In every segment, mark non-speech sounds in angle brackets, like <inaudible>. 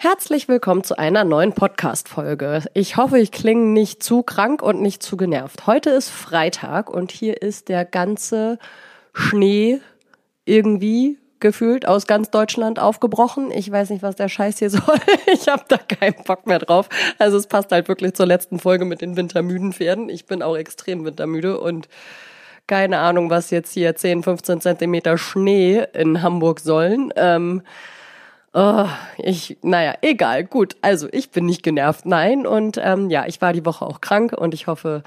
Herzlich willkommen zu einer neuen Podcast-Folge. Ich hoffe, ich klinge nicht zu krank und nicht zu genervt. Heute ist Freitag und hier ist der ganze Schnee irgendwie gefühlt aus ganz Deutschland aufgebrochen. Ich weiß nicht, was der Scheiß hier <laughs> soll. Ich habe da keinen Bock mehr drauf. Also es passt halt wirklich zur letzten Folge mit den wintermüden Pferden. Ich bin auch extrem wintermüde und keine Ahnung, was jetzt hier 10, 15 Zentimeter Schnee in Hamburg sollen. Ähm, Oh, ich, naja, egal, gut. Also ich bin nicht genervt, nein. Und ähm, ja, ich war die Woche auch krank und ich hoffe,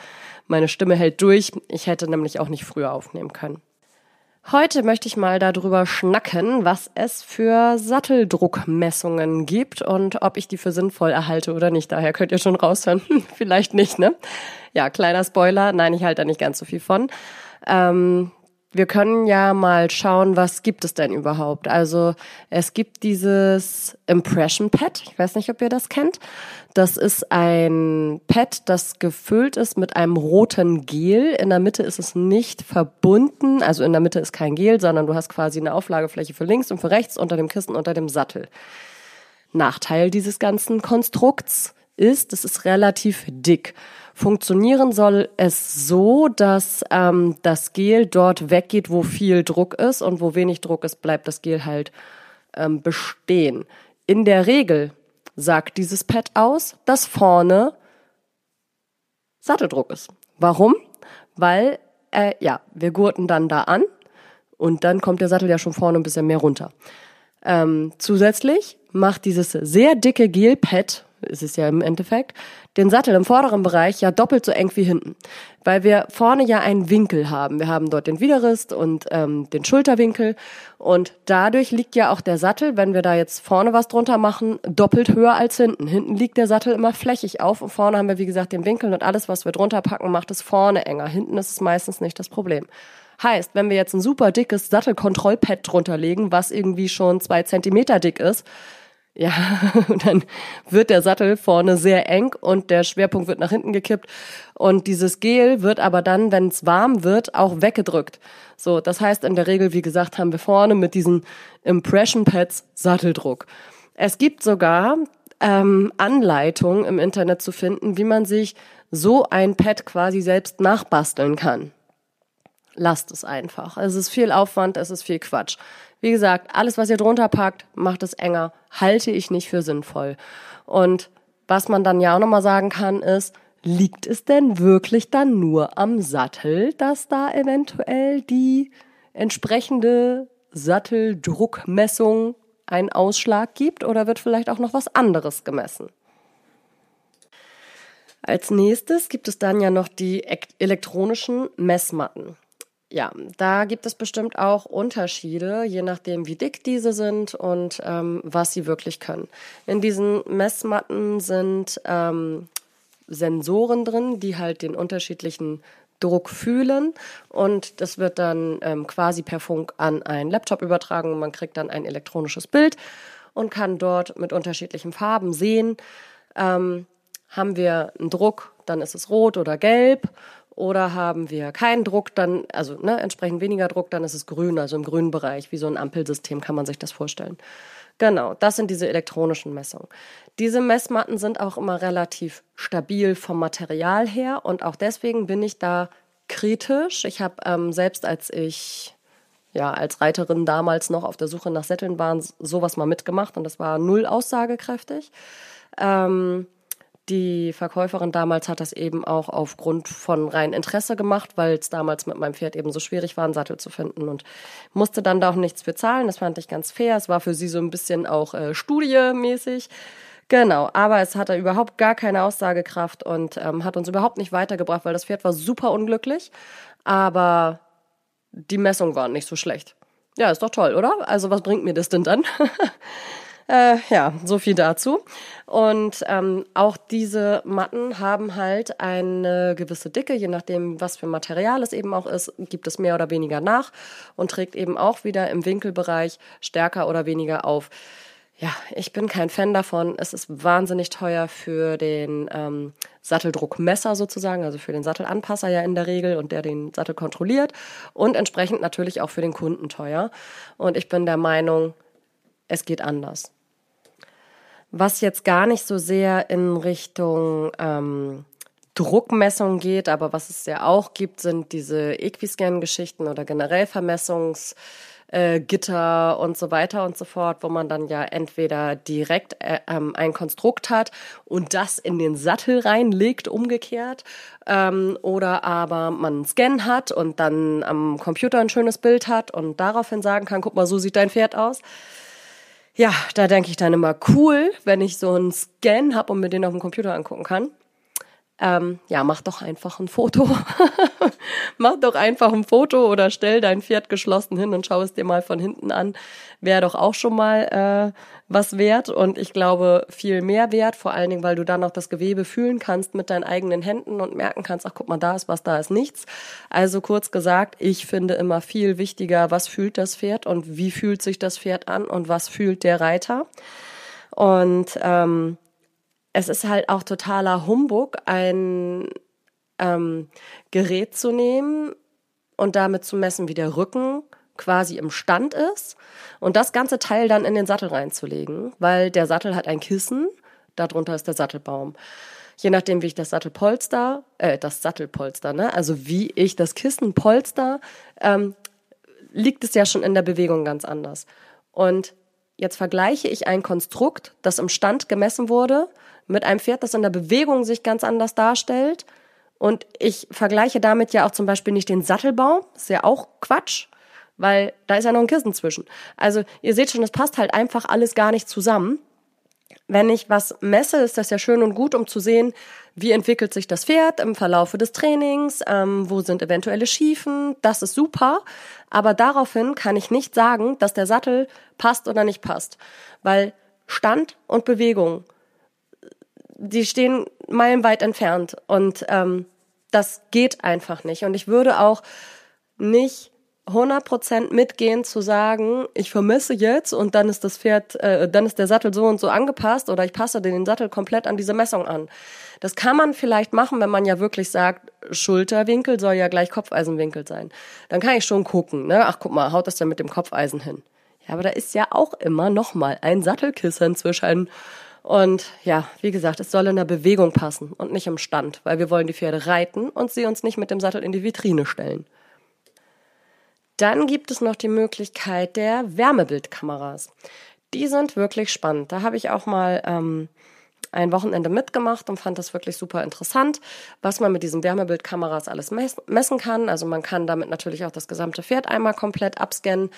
meine Stimme hält durch. Ich hätte nämlich auch nicht früher aufnehmen können. Heute möchte ich mal darüber schnacken, was es für Satteldruckmessungen gibt und ob ich die für sinnvoll erhalte oder nicht. Daher könnt ihr schon raushören. <laughs> Vielleicht nicht, ne? Ja, kleiner Spoiler. Nein, ich halte da nicht ganz so viel von. Ähm, wir können ja mal schauen, was gibt es denn überhaupt. Also es gibt dieses Impression Pad. Ich weiß nicht, ob ihr das kennt. Das ist ein Pad, das gefüllt ist mit einem roten Gel. In der Mitte ist es nicht verbunden. Also in der Mitte ist kein Gel, sondern du hast quasi eine Auflagefläche für links und für rechts unter dem Kissen, unter dem Sattel. Nachteil dieses ganzen Konstrukts ist, es ist relativ dick. Funktionieren soll es so, dass ähm, das Gel dort weggeht, wo viel Druck ist und wo wenig Druck ist, bleibt das Gel halt ähm, bestehen. In der Regel sagt dieses Pad aus, dass vorne Satteldruck ist. Warum? Weil, äh, ja, wir gurten dann da an und dann kommt der Sattel ja schon vorne ein bisschen mehr runter. Ähm, zusätzlich macht dieses sehr dicke Gelpad ist es ja im Endeffekt, den Sattel im vorderen Bereich ja doppelt so eng wie hinten. Weil wir vorne ja einen Winkel haben. Wir haben dort den Widerrist und ähm, den Schulterwinkel. Und dadurch liegt ja auch der Sattel, wenn wir da jetzt vorne was drunter machen, doppelt höher als hinten. Hinten liegt der Sattel immer flächig auf und vorne haben wir, wie gesagt, den Winkel und alles, was wir drunter packen, macht es vorne enger. Hinten ist es meistens nicht das Problem. Heißt, wenn wir jetzt ein super dickes Sattelkontrollpad drunter legen, was irgendwie schon zwei Zentimeter dick ist, ja, <laughs> dann wird der Sattel vorne sehr eng und der Schwerpunkt wird nach hinten gekippt und dieses Gel wird aber dann, wenn es warm wird, auch weggedrückt. So, das heißt in der Regel, wie gesagt, haben wir vorne mit diesen Impression Pads Satteldruck. Es gibt sogar ähm, Anleitungen im Internet zu finden, wie man sich so ein Pad quasi selbst nachbasteln kann. Lasst es einfach. Es ist viel Aufwand, es ist viel Quatsch. Wie gesagt, alles, was ihr drunter packt, macht es enger. Halte ich nicht für sinnvoll. Und was man dann ja auch nochmal sagen kann, ist, liegt es denn wirklich dann nur am Sattel, dass da eventuell die entsprechende Satteldruckmessung einen Ausschlag gibt oder wird vielleicht auch noch was anderes gemessen? Als nächstes gibt es dann ja noch die elektronischen Messmatten ja, da gibt es bestimmt auch Unterschiede, je nachdem, wie dick diese sind und ähm, was sie wirklich können. In diesen Messmatten sind ähm, Sensoren drin, die halt den unterschiedlichen Druck fühlen und das wird dann ähm, quasi per Funk an einen Laptop übertragen und man kriegt dann ein elektronisches Bild und kann dort mit unterschiedlichen Farben sehen, ähm, haben wir einen Druck, dann ist es rot oder gelb oder haben wir keinen Druck, dann, also ne, entsprechend weniger Druck, dann ist es grün, also im grünen Bereich, wie so ein Ampelsystem kann man sich das vorstellen. Genau, das sind diese elektronischen Messungen. Diese Messmatten sind auch immer relativ stabil vom Material her und auch deswegen bin ich da kritisch. Ich habe ähm, selbst, als ich ja als Reiterin damals noch auf der Suche nach Sätteln war, sowas mal mitgemacht und das war null aussagekräftig. Ähm, die Verkäuferin damals hat das eben auch aufgrund von rein Interesse gemacht, weil es damals mit meinem Pferd eben so schwierig war, einen Sattel zu finden und musste dann da auch nichts für zahlen. Das fand ich ganz fair. Es war für sie so ein bisschen auch äh, studiemäßig. Genau, aber es hatte überhaupt gar keine Aussagekraft und ähm, hat uns überhaupt nicht weitergebracht, weil das Pferd war super unglücklich, aber die Messung war nicht so schlecht. Ja, ist doch toll, oder? Also was bringt mir das denn dann? <laughs> Äh, ja, so viel dazu. Und ähm, auch diese Matten haben halt eine gewisse Dicke, je nachdem, was für Material es eben auch ist, gibt es mehr oder weniger nach und trägt eben auch wieder im Winkelbereich stärker oder weniger auf. Ja, ich bin kein Fan davon. Es ist wahnsinnig teuer für den ähm, Satteldruckmesser sozusagen, also für den Sattelanpasser ja in der Regel und der den Sattel kontrolliert und entsprechend natürlich auch für den Kunden teuer. Und ich bin der Meinung, es geht anders. Was jetzt gar nicht so sehr in Richtung ähm, Druckmessung geht, aber was es ja auch gibt, sind diese Equiscan-Geschichten oder generell Vermessungs- äh, Gitter und so weiter und so fort, wo man dann ja entweder direkt äh, ähm, ein Konstrukt hat und das in den Sattel reinlegt, umgekehrt, ähm, oder aber man einen Scan hat und dann am Computer ein schönes Bild hat und daraufhin sagen kann, guck mal, so sieht dein Pferd aus. Ja, da denke ich dann immer cool, wenn ich so einen Scan habe und mir den auf dem Computer angucken kann ähm, ja, mach doch einfach ein Foto. <laughs> mach doch einfach ein Foto oder stell dein Pferd geschlossen hin und schau es dir mal von hinten an. Wäre doch auch schon mal äh, was wert und ich glaube viel mehr wert, vor allen Dingen, weil du dann auch das Gewebe fühlen kannst mit deinen eigenen Händen und merken kannst, ach guck mal, da ist was, da ist nichts. Also kurz gesagt, ich finde immer viel wichtiger, was fühlt das Pferd und wie fühlt sich das Pferd an und was fühlt der Reiter. Und ähm, es ist halt auch totaler Humbug, ein ähm, Gerät zu nehmen und damit zu messen, wie der Rücken quasi im Stand ist und das ganze Teil dann in den Sattel reinzulegen, weil der Sattel hat ein Kissen, darunter ist der Sattelbaum. Je nachdem, wie ich das Sattelpolster, äh, das Sattelpolster, ne, also wie ich das Kissen polster, ähm, liegt es ja schon in der Bewegung ganz anders. Und jetzt vergleiche ich ein Konstrukt, das im Stand gemessen wurde, mit einem Pferd, das in der Bewegung sich ganz anders darstellt. Und ich vergleiche damit ja auch zum Beispiel nicht den Sattelbaum, ist ja auch Quatsch, weil da ist ja noch ein Kissen zwischen. Also ihr seht schon, es passt halt einfach alles gar nicht zusammen. Wenn ich was messe, ist das ja schön und gut, um zu sehen, wie entwickelt sich das Pferd im Verlaufe des Trainings, ähm, wo sind eventuelle Schiefen, das ist super. Aber daraufhin kann ich nicht sagen, dass der Sattel passt oder nicht passt, weil Stand und Bewegung die stehen meilenweit entfernt und ähm, das geht einfach nicht. Und ich würde auch nicht 100% mitgehen zu sagen, ich vermisse jetzt und dann ist das Pferd, äh, dann ist der Sattel so und so angepasst oder ich passe den Sattel komplett an diese Messung an. Das kann man vielleicht machen, wenn man ja wirklich sagt, Schulterwinkel soll ja gleich Kopfeisenwinkel sein. Dann kann ich schon gucken, ne? Ach, guck mal, haut das denn mit dem Kopfeisen hin? Ja, aber da ist ja auch immer noch mal ein Sattelkissen zwischen und ja, wie gesagt, es soll in der Bewegung passen und nicht im Stand, weil wir wollen die Pferde reiten und sie uns nicht mit dem Sattel in die Vitrine stellen. Dann gibt es noch die Möglichkeit der Wärmebildkameras. Die sind wirklich spannend. Da habe ich auch mal ähm, ein Wochenende mitgemacht und fand das wirklich super interessant, was man mit diesen Wärmebildkameras alles messen kann. Also man kann damit natürlich auch das gesamte Pferd einmal komplett abscannen.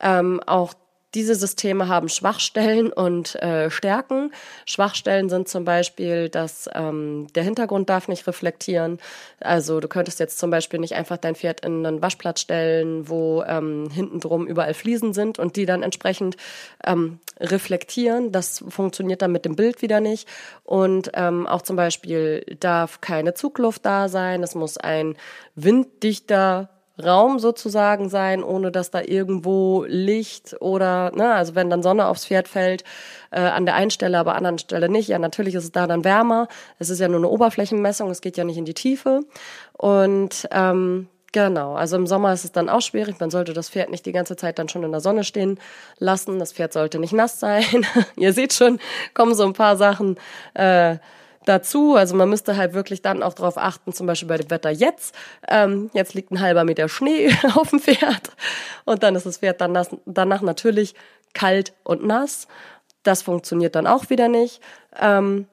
Ähm, auch diese Systeme haben Schwachstellen und äh, Stärken. Schwachstellen sind zum Beispiel, dass ähm, der Hintergrund darf nicht reflektieren. Also du könntest jetzt zum Beispiel nicht einfach dein Pferd in einen Waschplatz stellen, wo ähm, hinten drum überall Fliesen sind und die dann entsprechend ähm, reflektieren. Das funktioniert dann mit dem Bild wieder nicht. Und ähm, auch zum Beispiel darf keine Zugluft da sein. Es muss ein winddichter Raum sozusagen sein, ohne dass da irgendwo Licht oder, ne, also wenn dann Sonne aufs Pferd fällt, äh, an der einen Stelle, aber an der anderen Stelle nicht. Ja, natürlich ist es da dann wärmer. Es ist ja nur eine Oberflächenmessung, es geht ja nicht in die Tiefe. Und ähm, Genau, also im Sommer ist es dann auch schwierig. Man sollte das Pferd nicht die ganze Zeit dann schon in der Sonne stehen lassen. Das Pferd sollte nicht nass sein. <laughs> Ihr seht schon, kommen so ein paar Sachen äh, dazu. Also man müsste halt wirklich dann auch darauf achten, zum Beispiel bei dem Wetter jetzt. Ähm, jetzt liegt ein halber Meter Schnee <laughs> auf dem Pferd und dann ist das Pferd dann nass, danach natürlich kalt und nass. Das funktioniert dann auch wieder nicht. Ähm,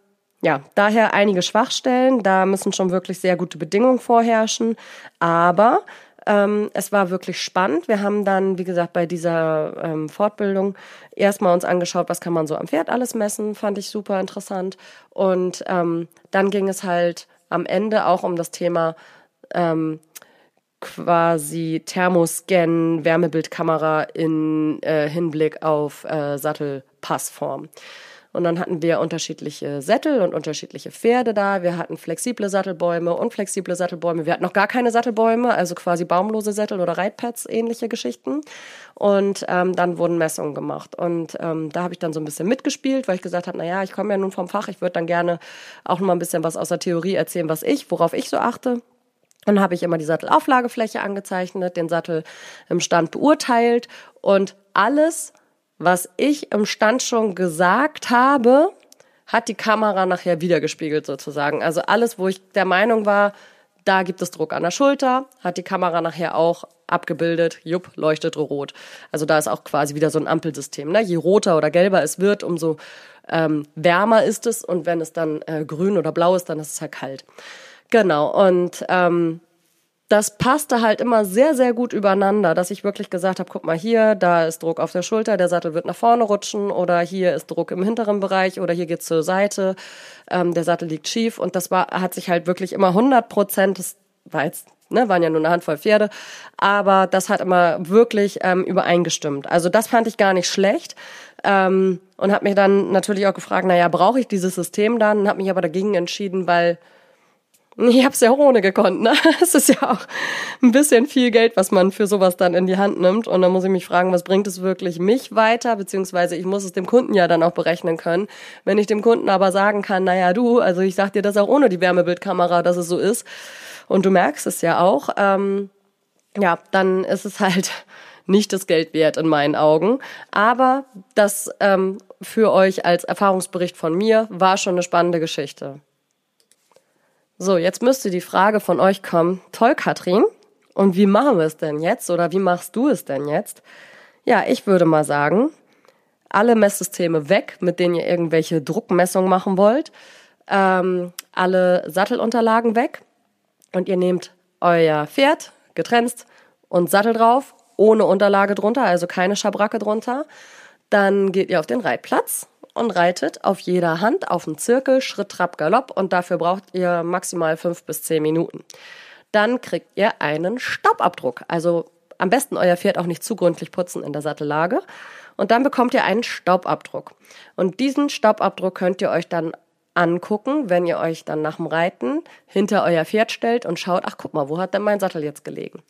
ja, daher einige Schwachstellen. Da müssen schon wirklich sehr gute Bedingungen vorherrschen. Aber ähm, es war wirklich spannend. Wir haben dann, wie gesagt, bei dieser ähm, Fortbildung erstmal uns angeschaut, was kann man so am Pferd alles messen, fand ich super interessant. Und ähm, dann ging es halt am Ende auch um das Thema ähm, quasi Thermoscan, Wärmebildkamera in äh, Hinblick auf äh, Sattelpassform. Und dann hatten wir unterschiedliche Sättel und unterschiedliche Pferde da. Wir hatten flexible Sattelbäume, unflexible Sattelbäume. Wir hatten noch gar keine Sattelbäume, also quasi baumlose Sättel oder Reitpads, ähnliche Geschichten. Und ähm, dann wurden Messungen gemacht. Und ähm, da habe ich dann so ein bisschen mitgespielt, weil ich gesagt habe, naja, ich komme ja nun vom Fach, ich würde dann gerne auch noch mal ein bisschen was aus der Theorie erzählen, was ich, worauf ich so achte. Dann habe ich immer die Sattelauflagefläche angezeichnet, den Sattel im Stand beurteilt und alles was ich im Stand schon gesagt habe, hat die Kamera nachher wiedergespiegelt sozusagen. Also alles, wo ich der Meinung war, da gibt es Druck an der Schulter, hat die Kamera nachher auch abgebildet, jupp, leuchtet rot. Also da ist auch quasi wieder so ein Ampelsystem. Ne? Je roter oder gelber es wird, umso ähm, wärmer ist es und wenn es dann äh, grün oder blau ist, dann ist es halt kalt. Genau, und ähm, das passte halt immer sehr, sehr gut übereinander, dass ich wirklich gesagt habe, guck mal hier, da ist Druck auf der Schulter, der Sattel wird nach vorne rutschen oder hier ist Druck im hinteren Bereich oder hier geht's zur Seite, ähm, der Sattel liegt schief und das war, hat sich halt wirklich immer 100 Prozent, das war jetzt, ne, waren ja nur eine Handvoll Pferde, aber das hat immer wirklich ähm, übereingestimmt. Also das fand ich gar nicht schlecht ähm, und habe mich dann natürlich auch gefragt, naja, brauche ich dieses System dann? Habe mich aber dagegen entschieden, weil ich habe es ja auch ohne gekonnt. Ne? <laughs> Es ist ja auch ein bisschen viel Geld, was man für sowas dann in die Hand nimmt. Und dann muss ich mich fragen, was bringt es wirklich mich weiter? Beziehungsweise ich muss es dem Kunden ja dann auch berechnen können. Wenn ich dem Kunden aber sagen kann, naja du, also ich sag dir das auch ohne die Wärmebildkamera, dass es so ist. Und du merkst es ja auch. Ähm, ja, dann ist es halt <laughs> nicht das Geld wert in meinen Augen. Aber das ähm, für euch als Erfahrungsbericht von mir war schon eine spannende Geschichte. So, jetzt müsste die Frage von euch kommen, toll, Katrin, und wie machen wir es denn jetzt oder wie machst du es denn jetzt? Ja, ich würde mal sagen, alle Messsysteme weg, mit denen ihr irgendwelche Druckmessungen machen wollt, ähm, alle Sattelunterlagen weg und ihr nehmt euer Pferd getrennt und Sattel drauf, ohne Unterlage drunter, also keine Schabracke drunter. Dann geht ihr auf den Reitplatz und reitet auf jeder Hand auf dem Zirkel, Schritt, Trab, Galopp und dafür braucht ihr maximal fünf bis zehn Minuten. Dann kriegt ihr einen Staubabdruck. Also am besten euer Pferd auch nicht zu gründlich putzen in der Sattellage. Und dann bekommt ihr einen Staubabdruck. Und diesen Staubabdruck könnt ihr euch dann angucken, wenn ihr euch dann nach dem Reiten hinter euer Pferd stellt und schaut, ach guck mal, wo hat denn mein Sattel jetzt gelegen?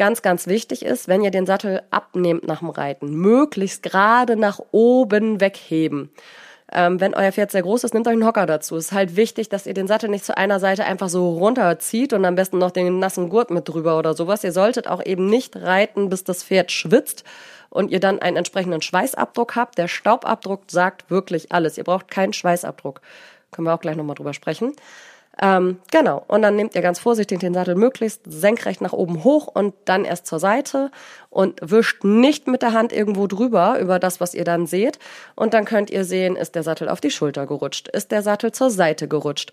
Ganz, ganz wichtig ist, wenn ihr den Sattel abnehmt nach dem Reiten, möglichst gerade nach oben wegheben. Ähm, wenn euer Pferd sehr groß ist, nehmt euch einen Hocker dazu. Es ist halt wichtig, dass ihr den Sattel nicht zu einer Seite einfach so runterzieht und am besten noch den nassen Gurt mit drüber oder sowas. Ihr solltet auch eben nicht reiten, bis das Pferd schwitzt und ihr dann einen entsprechenden Schweißabdruck habt. Der Staubabdruck sagt wirklich alles. Ihr braucht keinen Schweißabdruck. Können wir auch gleich nochmal drüber sprechen. Ähm, genau. Und dann nehmt ihr ganz vorsichtig den Sattel möglichst senkrecht nach oben hoch und dann erst zur Seite und wischt nicht mit der Hand irgendwo drüber über das, was ihr dann seht. Und dann könnt ihr sehen, ist der Sattel auf die Schulter gerutscht? Ist der Sattel zur Seite gerutscht?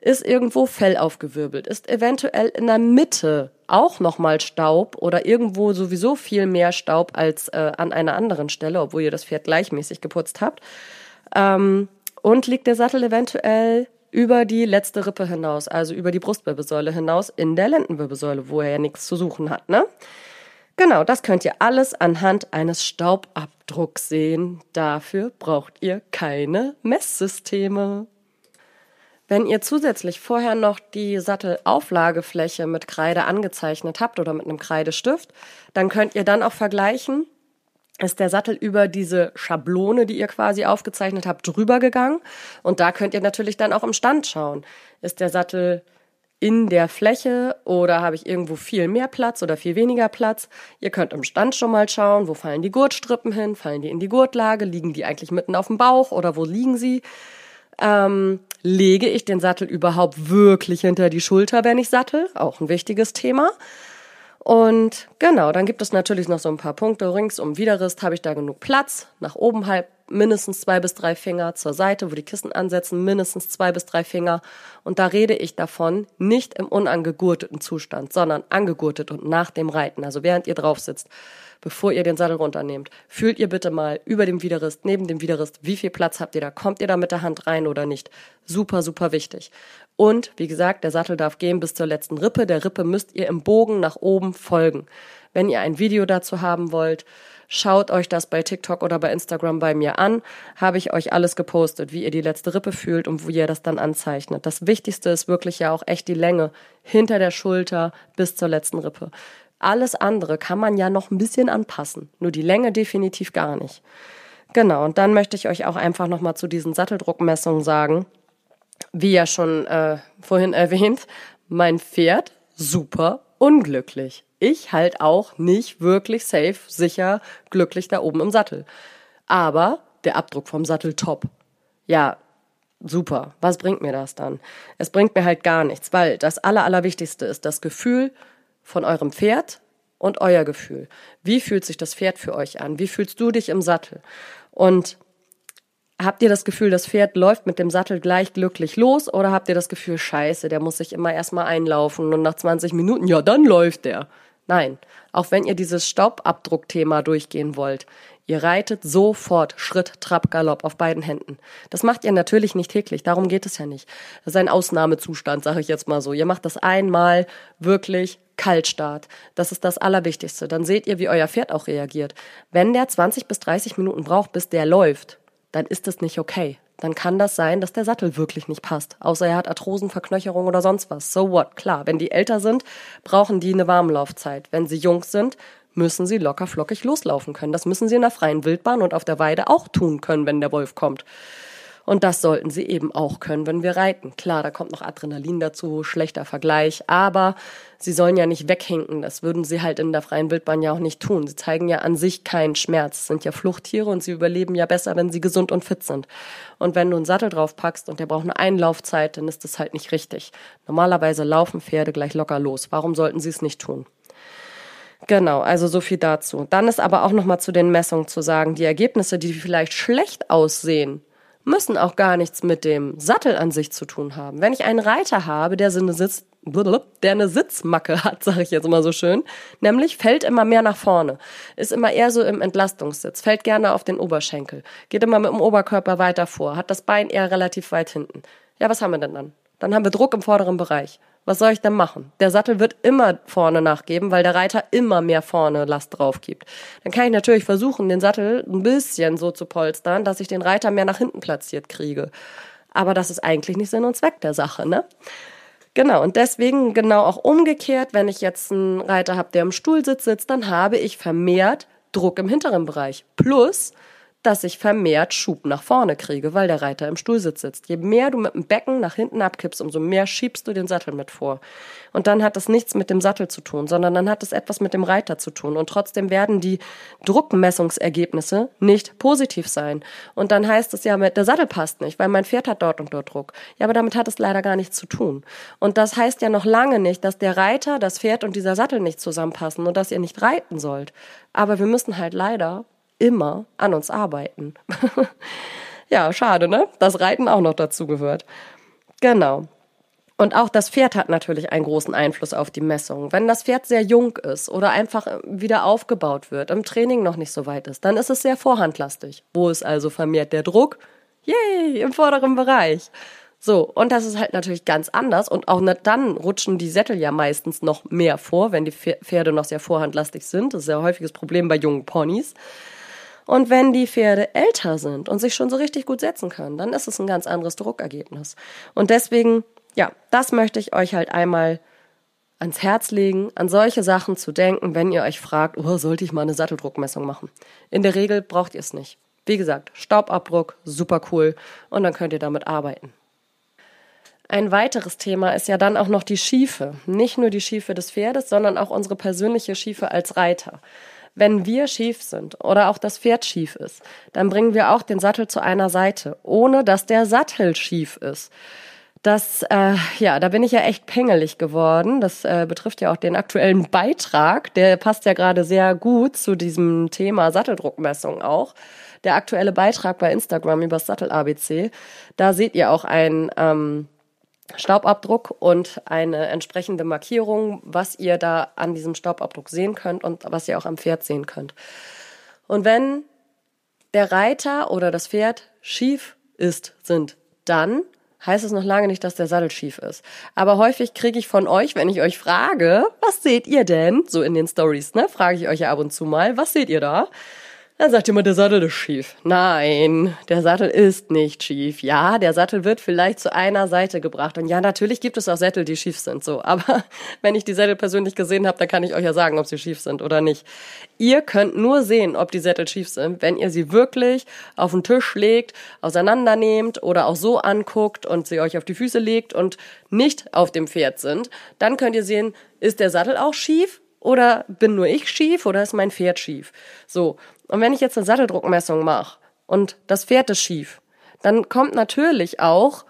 Ist irgendwo Fell aufgewirbelt? Ist eventuell in der Mitte auch nochmal Staub oder irgendwo sowieso viel mehr Staub als äh, an einer anderen Stelle, obwohl ihr das Pferd gleichmäßig geputzt habt? Ähm, und liegt der Sattel eventuell über die letzte Rippe hinaus, also über die Brustwirbelsäule hinaus in der Lendenwirbelsäule, wo er ja nichts zu suchen hat, ne? Genau, das könnt ihr alles anhand eines Staubabdrucks sehen. Dafür braucht ihr keine Messsysteme. Wenn ihr zusätzlich vorher noch die Sattelauflagefläche mit Kreide angezeichnet habt oder mit einem Kreidestift, dann könnt ihr dann auch vergleichen, ist der Sattel über diese Schablone, die ihr quasi aufgezeichnet habt, drüber gegangen. Und da könnt ihr natürlich dann auch im Stand schauen. Ist der Sattel in der Fläche oder habe ich irgendwo viel mehr Platz oder viel weniger Platz? Ihr könnt im Stand schon mal schauen, wo fallen die Gurtstrippen hin? Fallen die in die Gurtlage? Liegen die eigentlich mitten auf dem Bauch oder wo liegen sie? Ähm, lege ich den Sattel überhaupt wirklich hinter die Schulter, wenn ich sattel? Auch ein wichtiges Thema. Und genau, dann gibt es natürlich noch so ein paar Punkte. Rings um Widerrist habe ich da genug Platz. Nach oben halb mindestens zwei bis drei Finger. Zur Seite, wo die Kissen ansetzen, mindestens zwei bis drei Finger. Und da rede ich davon nicht im unangegurteten Zustand, sondern angegurtet und nach dem Reiten. Also während ihr drauf sitzt bevor ihr den Sattel runternehmt. Fühlt ihr bitte mal über dem Widerrist, neben dem Widerrist, wie viel Platz habt ihr da? Kommt ihr da mit der Hand rein oder nicht? Super, super wichtig. Und wie gesagt, der Sattel darf gehen bis zur letzten Rippe. Der Rippe müsst ihr im Bogen nach oben folgen. Wenn ihr ein Video dazu haben wollt, schaut euch das bei TikTok oder bei Instagram bei mir an. Habe ich euch alles gepostet, wie ihr die letzte Rippe fühlt und wie ihr das dann anzeichnet. Das Wichtigste ist wirklich ja auch echt die Länge hinter der Schulter bis zur letzten Rippe. Alles andere kann man ja noch ein bisschen anpassen. Nur die Länge definitiv gar nicht. Genau, und dann möchte ich euch auch einfach nochmal zu diesen Satteldruckmessungen sagen. Wie ja schon äh, vorhin erwähnt, mein Pferd super unglücklich. Ich halt auch nicht wirklich safe, sicher, glücklich da oben im Sattel. Aber der Abdruck vom Sattel top. Ja, super. Was bringt mir das dann? Es bringt mir halt gar nichts, weil das Aller, Allerwichtigste ist das Gefühl von eurem Pferd und euer Gefühl. Wie fühlt sich das Pferd für euch an? Wie fühlst du dich im Sattel? Und habt ihr das Gefühl, das Pferd läuft mit dem Sattel gleich glücklich los oder habt ihr das Gefühl, scheiße, der muss sich immer erstmal einlaufen und nach 20 Minuten, ja, dann läuft der. Nein, auch wenn ihr dieses Staubabdruckthema durchgehen wollt, ihr reitet sofort Schritt, Trab, Galopp auf beiden Händen. Das macht ihr natürlich nicht täglich, darum geht es ja nicht. Das ist ein Ausnahmezustand, sage ich jetzt mal so. Ihr macht das einmal wirklich Kaltstart. Das ist das Allerwichtigste. Dann seht ihr, wie euer Pferd auch reagiert. Wenn der 20 bis 30 Minuten braucht, bis der läuft, dann ist das nicht okay. Dann kann das sein, dass der Sattel wirklich nicht passt. Außer er hat Arthrosen, Verknöcherung oder sonst was. So what? Klar, wenn die älter sind, brauchen die eine Warmlaufzeit. Wenn sie jung sind, müssen sie locker flockig loslaufen können. Das müssen sie in der freien Wildbahn und auf der Weide auch tun können, wenn der Wolf kommt. Und das sollten sie eben auch können, wenn wir reiten. Klar, da kommt noch Adrenalin dazu, schlechter Vergleich, aber sie sollen ja nicht weghinken. Das würden sie halt in der freien Wildbahn ja auch nicht tun. Sie zeigen ja an sich keinen Schmerz, sind ja Fluchttiere und sie überleben ja besser, wenn sie gesund und fit sind. Und wenn du einen Sattel drauf packst und der braucht eine Einlaufzeit, dann ist das halt nicht richtig. Normalerweise laufen Pferde gleich locker los. Warum sollten sie es nicht tun? Genau, also so viel dazu. Dann ist aber auch noch mal zu den Messungen zu sagen, die Ergebnisse, die vielleicht schlecht aussehen, müssen auch gar nichts mit dem Sattel an sich zu tun haben. Wenn ich einen Reiter habe, der so eine Sitz der eine Sitzmacke hat, <laughs> sage ich jetzt mal so schön, nämlich fällt immer mehr nach vorne, ist immer eher so im Entlastungssitz, fällt gerne auf den Oberschenkel, geht immer mit dem Oberkörper weiter vor, hat das Bein eher relativ weit hinten. Ja, was haben wir denn dann? Dann haben wir Druck im vorderen Bereich. Was soll ich denn machen? Der Sattel wird immer vorne nachgeben, weil der Reiter immer mehr vorne Last drauf gibt. Dann kann ich natürlich versuchen, den Sattel ein bisschen so zu polstern, dass ich den Reiter mehr nach hinten platziert kriege. Aber das ist eigentlich nicht Sinn und Zweck der Sache, ne? Genau, und deswegen genau auch umgekehrt, wenn ich jetzt einen Reiter habe, der im Stuhlsitz sitzt, dann habe ich vermehrt Druck im hinteren Bereich. Plus, dass ich vermehrt Schub nach vorne kriege, weil der Reiter im Stuhlsitz sitzt. Je mehr du mit dem Becken nach hinten abkippst, umso mehr schiebst du den Sattel mit vor. Und dann hat das nichts mit dem Sattel zu tun, sondern dann hat es etwas mit dem Reiter zu tun. Und trotzdem werden die Druckmessungsergebnisse nicht positiv sein. Und dann heißt es ja, der Sattel passt nicht, weil mein Pferd hat dort und dort Druck. Ja, aber damit hat es leider gar nichts zu tun. Und das heißt ja noch lange nicht, dass der Reiter, das Pferd und dieser Sattel nicht zusammenpassen und dass ihr nicht reiten sollt. Aber wir müssen halt leider immer an uns arbeiten. <laughs> ja, schade, ne? Das Reiten auch noch dazu gehört. Genau. Und auch das Pferd hat natürlich einen großen Einfluss auf die Messung. Wenn das Pferd sehr jung ist oder einfach wieder aufgebaut wird, im Training noch nicht so weit ist, dann ist es sehr vorhandlastig. Wo ist also vermehrt der Druck? Yay, im vorderen Bereich. So, und das ist halt natürlich ganz anders und auch dann rutschen die Sättel ja meistens noch mehr vor, wenn die Pferde noch sehr vorhandlastig sind. Das ist ja ein häufiges Problem bei jungen Ponys. Und wenn die Pferde älter sind und sich schon so richtig gut setzen können, dann ist es ein ganz anderes Druckergebnis. Und deswegen, ja, das möchte ich euch halt einmal ans Herz legen, an solche Sachen zu denken, wenn ihr euch fragt, oh, sollte ich mal eine Satteldruckmessung machen? In der Regel braucht ihr es nicht. Wie gesagt, Staubabdruck, super cool und dann könnt ihr damit arbeiten. Ein weiteres Thema ist ja dann auch noch die Schiefe. Nicht nur die Schiefe des Pferdes, sondern auch unsere persönliche Schiefe als Reiter. Wenn wir schief sind oder auch das Pferd schief ist, dann bringen wir auch den Sattel zu einer Seite, ohne dass der Sattel schief ist. Das, äh, ja, da bin ich ja echt pingelig geworden. Das äh, betrifft ja auch den aktuellen Beitrag. Der passt ja gerade sehr gut zu diesem Thema Satteldruckmessung auch. Der aktuelle Beitrag bei Instagram über Sattel ABC. Da seht ihr auch ein ähm, Staubabdruck und eine entsprechende Markierung, was ihr da an diesem Staubabdruck sehen könnt und was ihr auch am Pferd sehen könnt. Und wenn der Reiter oder das Pferd schief ist, sind, dann heißt es noch lange nicht, dass der Sattel schief ist. Aber häufig kriege ich von euch, wenn ich euch frage, was seht ihr denn? So in den Stories, ne? Frage ich euch ja ab und zu mal, was seht ihr da? Dann sagt jemand, der Sattel ist schief. Nein, der Sattel ist nicht schief. Ja, der Sattel wird vielleicht zu einer Seite gebracht. Und ja, natürlich gibt es auch Sättel, die schief sind, so. Aber <laughs> wenn ich die Sättel persönlich gesehen habe, dann kann ich euch ja sagen, ob sie schief sind oder nicht. Ihr könnt nur sehen, ob die Sättel schief sind, wenn ihr sie wirklich auf den Tisch legt, auseinandernehmt oder auch so anguckt und sie euch auf die Füße legt und nicht auf dem Pferd sind. Dann könnt ihr sehen, ist der Sattel auch schief? Oder bin nur ich schief oder ist mein Pferd schief? So. Und wenn ich jetzt eine Satteldruckmessung mache und das Pferd ist schief, dann kommt natürlich auch,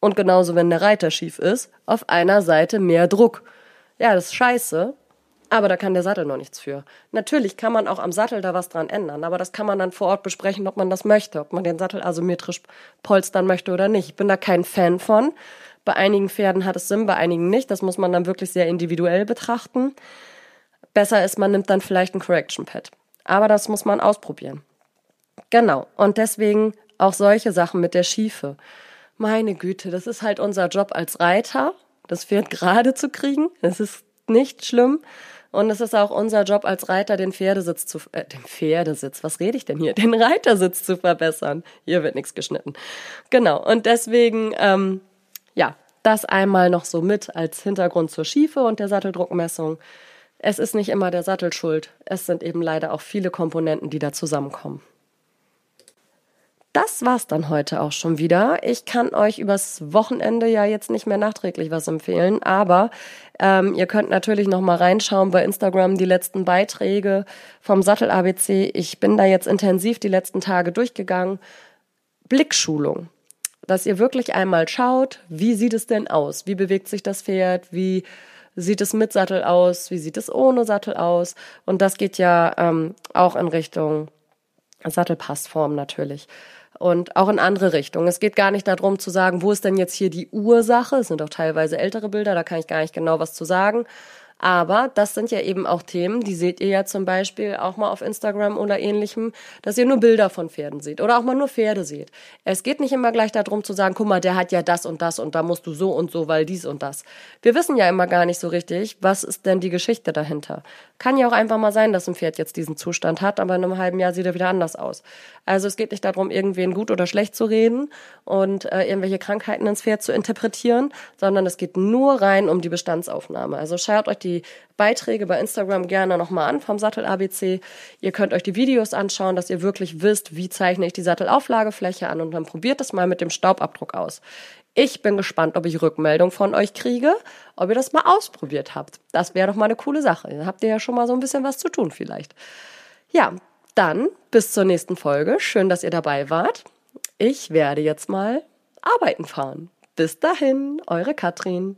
und genauso wenn der Reiter schief ist, auf einer Seite mehr Druck. Ja, das ist scheiße, aber da kann der Sattel noch nichts für. Natürlich kann man auch am Sattel da was dran ändern, aber das kann man dann vor Ort besprechen, ob man das möchte, ob man den Sattel asymmetrisch polstern möchte oder nicht. Ich bin da kein Fan von. Bei einigen Pferden hat es Sinn, bei einigen nicht. Das muss man dann wirklich sehr individuell betrachten. Besser ist, man nimmt dann vielleicht ein Correction Pad. Aber das muss man ausprobieren. Genau. Und deswegen auch solche Sachen mit der Schiefe. Meine Güte, das ist halt unser Job als Reiter, das Pferd <laughs> gerade zu kriegen. Das ist nicht schlimm. Und es ist auch unser Job als Reiter, den Pferdesitz zu, äh, den Pferdesitz, was rede ich denn hier? Den Reitersitz zu verbessern. Hier wird nichts geschnitten. Genau. Und deswegen, ähm, ja, das einmal noch so mit als Hintergrund zur Schiefe und der Satteldruckmessung. Es ist nicht immer der Sattel schuld. Es sind eben leider auch viele Komponenten, die da zusammenkommen das war's dann heute auch schon wieder. Ich kann euch übers Wochenende ja jetzt nicht mehr nachträglich was empfehlen, aber ähm, ihr könnt natürlich noch mal reinschauen bei Instagram die letzten Beiträge vom Sattel ABC. Ich bin da jetzt intensiv die letzten Tage durchgegangen. Blickschulung, dass ihr wirklich einmal schaut, wie sieht es denn aus? Wie bewegt sich das Pferd? Wie sieht es mit Sattel aus? Wie sieht es ohne Sattel aus? Und das geht ja ähm, auch in Richtung Sattelpassform natürlich und auch in andere Richtungen. Es geht gar nicht darum zu sagen, wo ist denn jetzt hier die Ursache? Es sind auch teilweise ältere Bilder, da kann ich gar nicht genau was zu sagen. Aber das sind ja eben auch Themen, die seht ihr ja zum Beispiel auch mal auf Instagram oder ähnlichem, dass ihr nur Bilder von Pferden seht oder auch mal nur Pferde seht. Es geht nicht immer gleich darum zu sagen, guck mal, der hat ja das und das und da musst du so und so, weil dies und das. Wir wissen ja immer gar nicht so richtig, was ist denn die Geschichte dahinter. Kann ja auch einfach mal sein, dass ein Pferd jetzt diesen Zustand hat, aber in einem halben Jahr sieht er wieder anders aus. Also es geht nicht darum, irgendwen gut oder schlecht zu reden und äh, irgendwelche Krankheiten ins Pferd zu interpretieren, sondern es geht nur rein um die Bestandsaufnahme. Also schaut euch die die Beiträge bei Instagram gerne nochmal an vom Sattel ABC. Ihr könnt euch die Videos anschauen, dass ihr wirklich wisst, wie zeichne ich die Sattelauflagefläche an und dann probiert das mal mit dem Staubabdruck aus. Ich bin gespannt, ob ich Rückmeldung von euch kriege, ob ihr das mal ausprobiert habt. Das wäre doch mal eine coole Sache. Dann habt ihr ja schon mal so ein bisschen was zu tun vielleicht. Ja, dann bis zur nächsten Folge. Schön, dass ihr dabei wart. Ich werde jetzt mal arbeiten fahren. Bis dahin, eure Katrin.